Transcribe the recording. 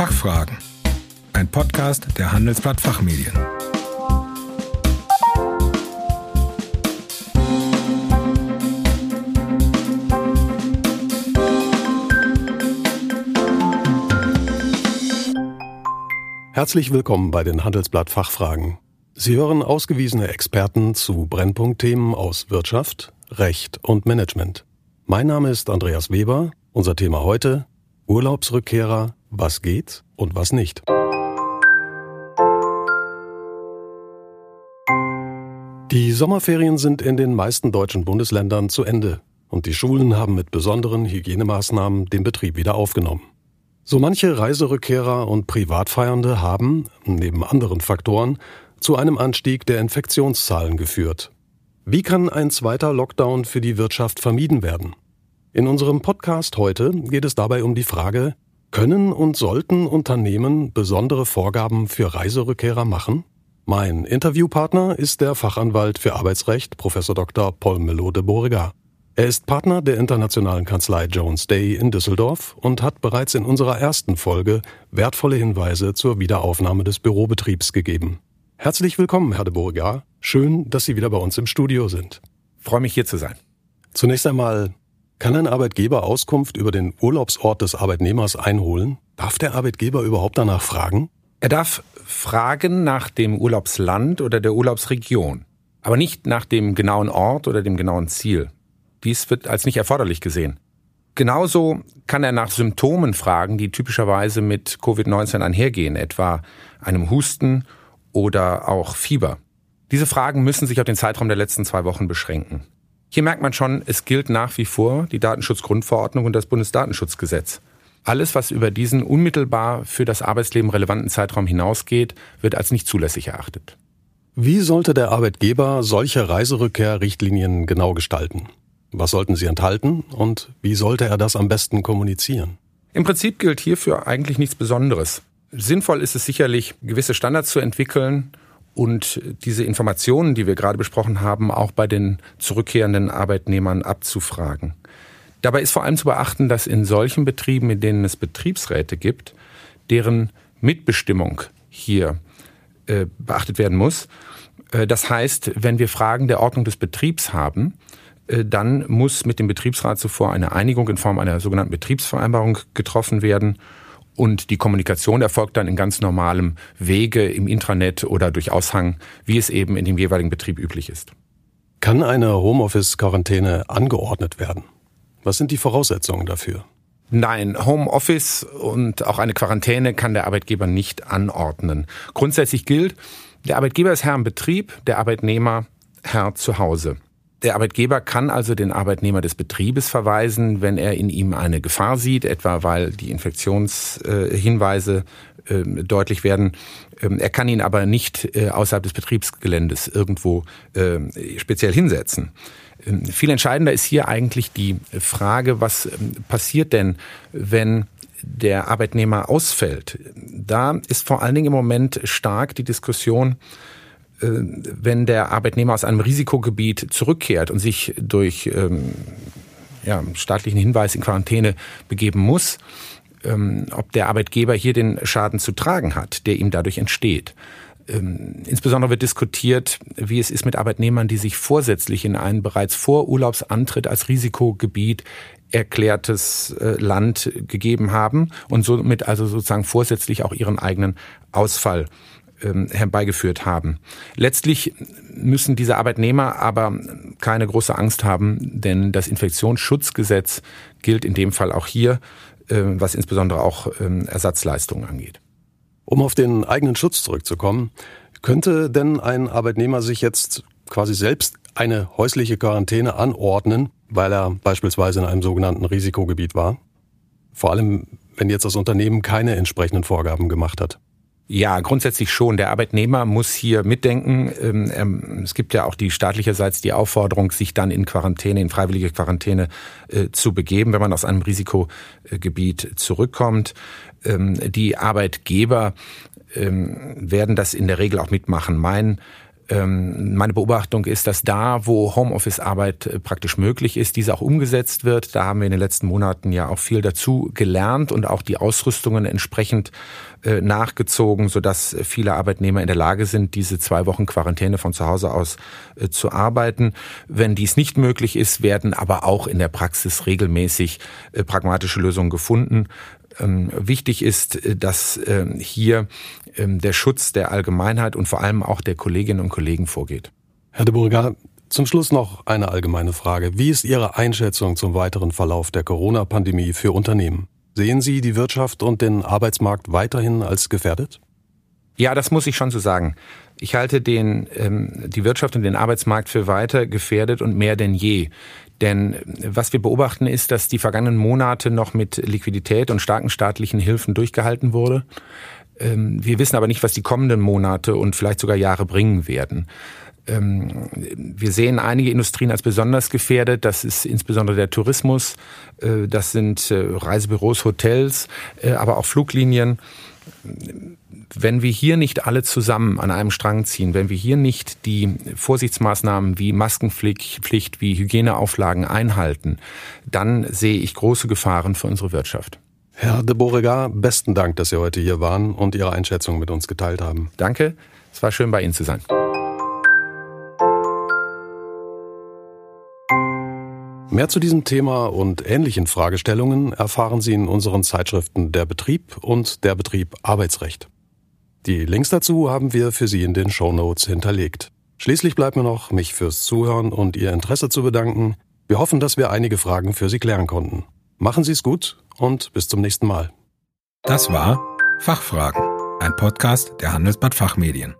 Fachfragen. Ein Podcast der Handelsblatt Fachmedien. Herzlich willkommen bei den Handelsblatt Fachfragen. Sie hören ausgewiesene Experten zu Brennpunktthemen aus Wirtschaft, Recht und Management. Mein Name ist Andreas Weber. Unser Thema heute Urlaubsrückkehrer, was geht und was nicht. Die Sommerferien sind in den meisten deutschen Bundesländern zu Ende und die Schulen haben mit besonderen Hygienemaßnahmen den Betrieb wieder aufgenommen. So manche Reiserückkehrer und Privatfeiernde haben, neben anderen Faktoren, zu einem Anstieg der Infektionszahlen geführt. Wie kann ein zweiter Lockdown für die Wirtschaft vermieden werden? In unserem Podcast heute geht es dabei um die Frage, können und sollten Unternehmen besondere Vorgaben für Reiserückkehrer machen? Mein Interviewpartner ist der Fachanwalt für Arbeitsrecht Prof. Dr. Paul Melo de Beauregard. Er ist Partner der internationalen Kanzlei Jones Day in Düsseldorf und hat bereits in unserer ersten Folge wertvolle Hinweise zur Wiederaufnahme des Bürobetriebs gegeben. Herzlich willkommen, Herr de Beauregard. Schön, dass Sie wieder bei uns im Studio sind. Freue mich hier zu sein. Zunächst einmal, kann ein Arbeitgeber Auskunft über den Urlaubsort des Arbeitnehmers einholen? Darf der Arbeitgeber überhaupt danach fragen? Er darf fragen nach dem Urlaubsland oder der Urlaubsregion, aber nicht nach dem genauen Ort oder dem genauen Ziel. Dies wird als nicht erforderlich gesehen. Genauso kann er nach Symptomen fragen, die typischerweise mit Covid-19 einhergehen, etwa einem Husten oder auch Fieber. Diese Fragen müssen sich auf den Zeitraum der letzten zwei Wochen beschränken. Hier merkt man schon, es gilt nach wie vor die Datenschutzgrundverordnung und das Bundesdatenschutzgesetz. Alles, was über diesen unmittelbar für das Arbeitsleben relevanten Zeitraum hinausgeht, wird als nicht zulässig erachtet. Wie sollte der Arbeitgeber solche Reiserückkehrrichtlinien genau gestalten? Was sollten sie enthalten und wie sollte er das am besten kommunizieren? Im Prinzip gilt hierfür eigentlich nichts Besonderes. Sinnvoll ist es sicherlich, gewisse Standards zu entwickeln und diese Informationen, die wir gerade besprochen haben, auch bei den zurückkehrenden Arbeitnehmern abzufragen. Dabei ist vor allem zu beachten, dass in solchen Betrieben, in denen es Betriebsräte gibt, deren Mitbestimmung hier äh, beachtet werden muss. Äh, das heißt, wenn wir Fragen der Ordnung des Betriebs haben, äh, dann muss mit dem Betriebsrat zuvor eine Einigung in Form einer sogenannten Betriebsvereinbarung getroffen werden und die Kommunikation erfolgt dann in ganz normalem Wege im Intranet oder durch Aushang, wie es eben in dem jeweiligen Betrieb üblich ist. Kann eine Homeoffice-Quarantäne angeordnet werden? Was sind die Voraussetzungen dafür? Nein, Homeoffice und auch eine Quarantäne kann der Arbeitgeber nicht anordnen. Grundsätzlich gilt, der Arbeitgeber ist Herr im Betrieb, der Arbeitnehmer Herr zu Hause. Der Arbeitgeber kann also den Arbeitnehmer des Betriebes verweisen, wenn er in ihm eine Gefahr sieht, etwa weil die Infektionshinweise äh, deutlich werden. Ähm, er kann ihn aber nicht äh, außerhalb des Betriebsgeländes irgendwo äh, speziell hinsetzen. Ähm, viel entscheidender ist hier eigentlich die Frage, was ähm, passiert denn, wenn der Arbeitnehmer ausfällt. Da ist vor allen Dingen im Moment stark die Diskussion, wenn der Arbeitnehmer aus einem Risikogebiet zurückkehrt und sich durch ähm, ja, staatlichen Hinweis in Quarantäne begeben muss, ähm, ob der Arbeitgeber hier den Schaden zu tragen hat, der ihm dadurch entsteht. Ähm, insbesondere wird diskutiert, wie es ist mit Arbeitnehmern, die sich vorsätzlich in ein bereits vor Urlaubsantritt als Risikogebiet erklärtes äh, Land gegeben haben und somit also sozusagen vorsätzlich auch ihren eigenen Ausfall ähm, herbeigeführt haben. Letztlich müssen diese Arbeitnehmer aber keine große Angst haben, denn das Infektionsschutzgesetz gilt in dem Fall auch hier, äh, was insbesondere auch ähm, Ersatzleistungen angeht. Um auf den eigenen Schutz zurückzukommen, könnte denn ein Arbeitnehmer sich jetzt quasi selbst eine häusliche Quarantäne anordnen, weil er beispielsweise in einem sogenannten Risikogebiet war? Vor allem, wenn jetzt das Unternehmen keine entsprechenden Vorgaben gemacht hat. Ja, grundsätzlich schon. Der Arbeitnehmer muss hier mitdenken. Ähm, ähm, es gibt ja auch die staatlicherseits die Aufforderung, sich dann in Quarantäne, in freiwillige Quarantäne äh, zu begeben, wenn man aus einem Risikogebiet zurückkommt. Ähm, die Arbeitgeber werden das in der Regel auch mitmachen. Mein meine Beobachtung ist, dass da, wo Homeoffice-Arbeit äh, praktisch möglich ist, diese auch umgesetzt wird. Da haben wir in den letzten Monaten ja auch viel dazu gelernt und auch die Ausrüstungen entsprechend äh, nachgezogen, sodass viele Arbeitnehmer in der Lage sind, diese zwei Wochen Quarantäne von zu Hause aus äh, zu arbeiten. Wenn dies nicht möglich ist, werden aber auch in der Praxis regelmäßig pragmatische Lösungen gefunden. Ähm, wichtig ist, äh, dass ähm, hier ähm, der Schutz der Allgemeinheit und vor allem auch der Kolleginnen und Kollegen vorgeht. Herr de Burger, zum Schluss noch eine allgemeine Frage. Wie ist Ihre Einschätzung zum weiteren Verlauf der Corona-Pandemie für Unternehmen? Sehen Sie die Wirtschaft und den Arbeitsmarkt weiterhin als gefährdet? Ja, das muss ich schon so sagen. Ich halte den, ähm, die Wirtschaft und den Arbeitsmarkt für weiter gefährdet und mehr denn je. Denn was wir beobachten ist, dass die vergangenen Monate noch mit Liquidität und starken staatlichen Hilfen durchgehalten wurde. Ähm, wir wissen aber nicht, was die kommenden Monate und vielleicht sogar Jahre bringen werden. Ähm, wir sehen einige Industrien als besonders gefährdet. Das ist insbesondere der Tourismus, äh, das sind äh, Reisebüros, Hotels, äh, aber auch Fluglinien wenn wir hier nicht alle zusammen an einem Strang ziehen, wenn wir hier nicht die Vorsichtsmaßnahmen wie Maskenpflicht, wie Hygieneauflagen einhalten, dann sehe ich große Gefahren für unsere Wirtschaft. Herr de Beauregard, besten Dank, dass Sie heute hier waren und Ihre Einschätzung mit uns geteilt haben. Danke, es war schön bei Ihnen zu sein. Mehr zu diesem Thema und ähnlichen Fragestellungen erfahren Sie in unseren Zeitschriften Der Betrieb und Der Betrieb Arbeitsrecht. Die Links dazu haben wir für Sie in den Show Notes hinterlegt. Schließlich bleibt mir noch, mich fürs Zuhören und Ihr Interesse zu bedanken. Wir hoffen, dass wir einige Fragen für Sie klären konnten. Machen Sie es gut und bis zum nächsten Mal. Das war Fachfragen, ein Podcast der Handelsblatt Fachmedien.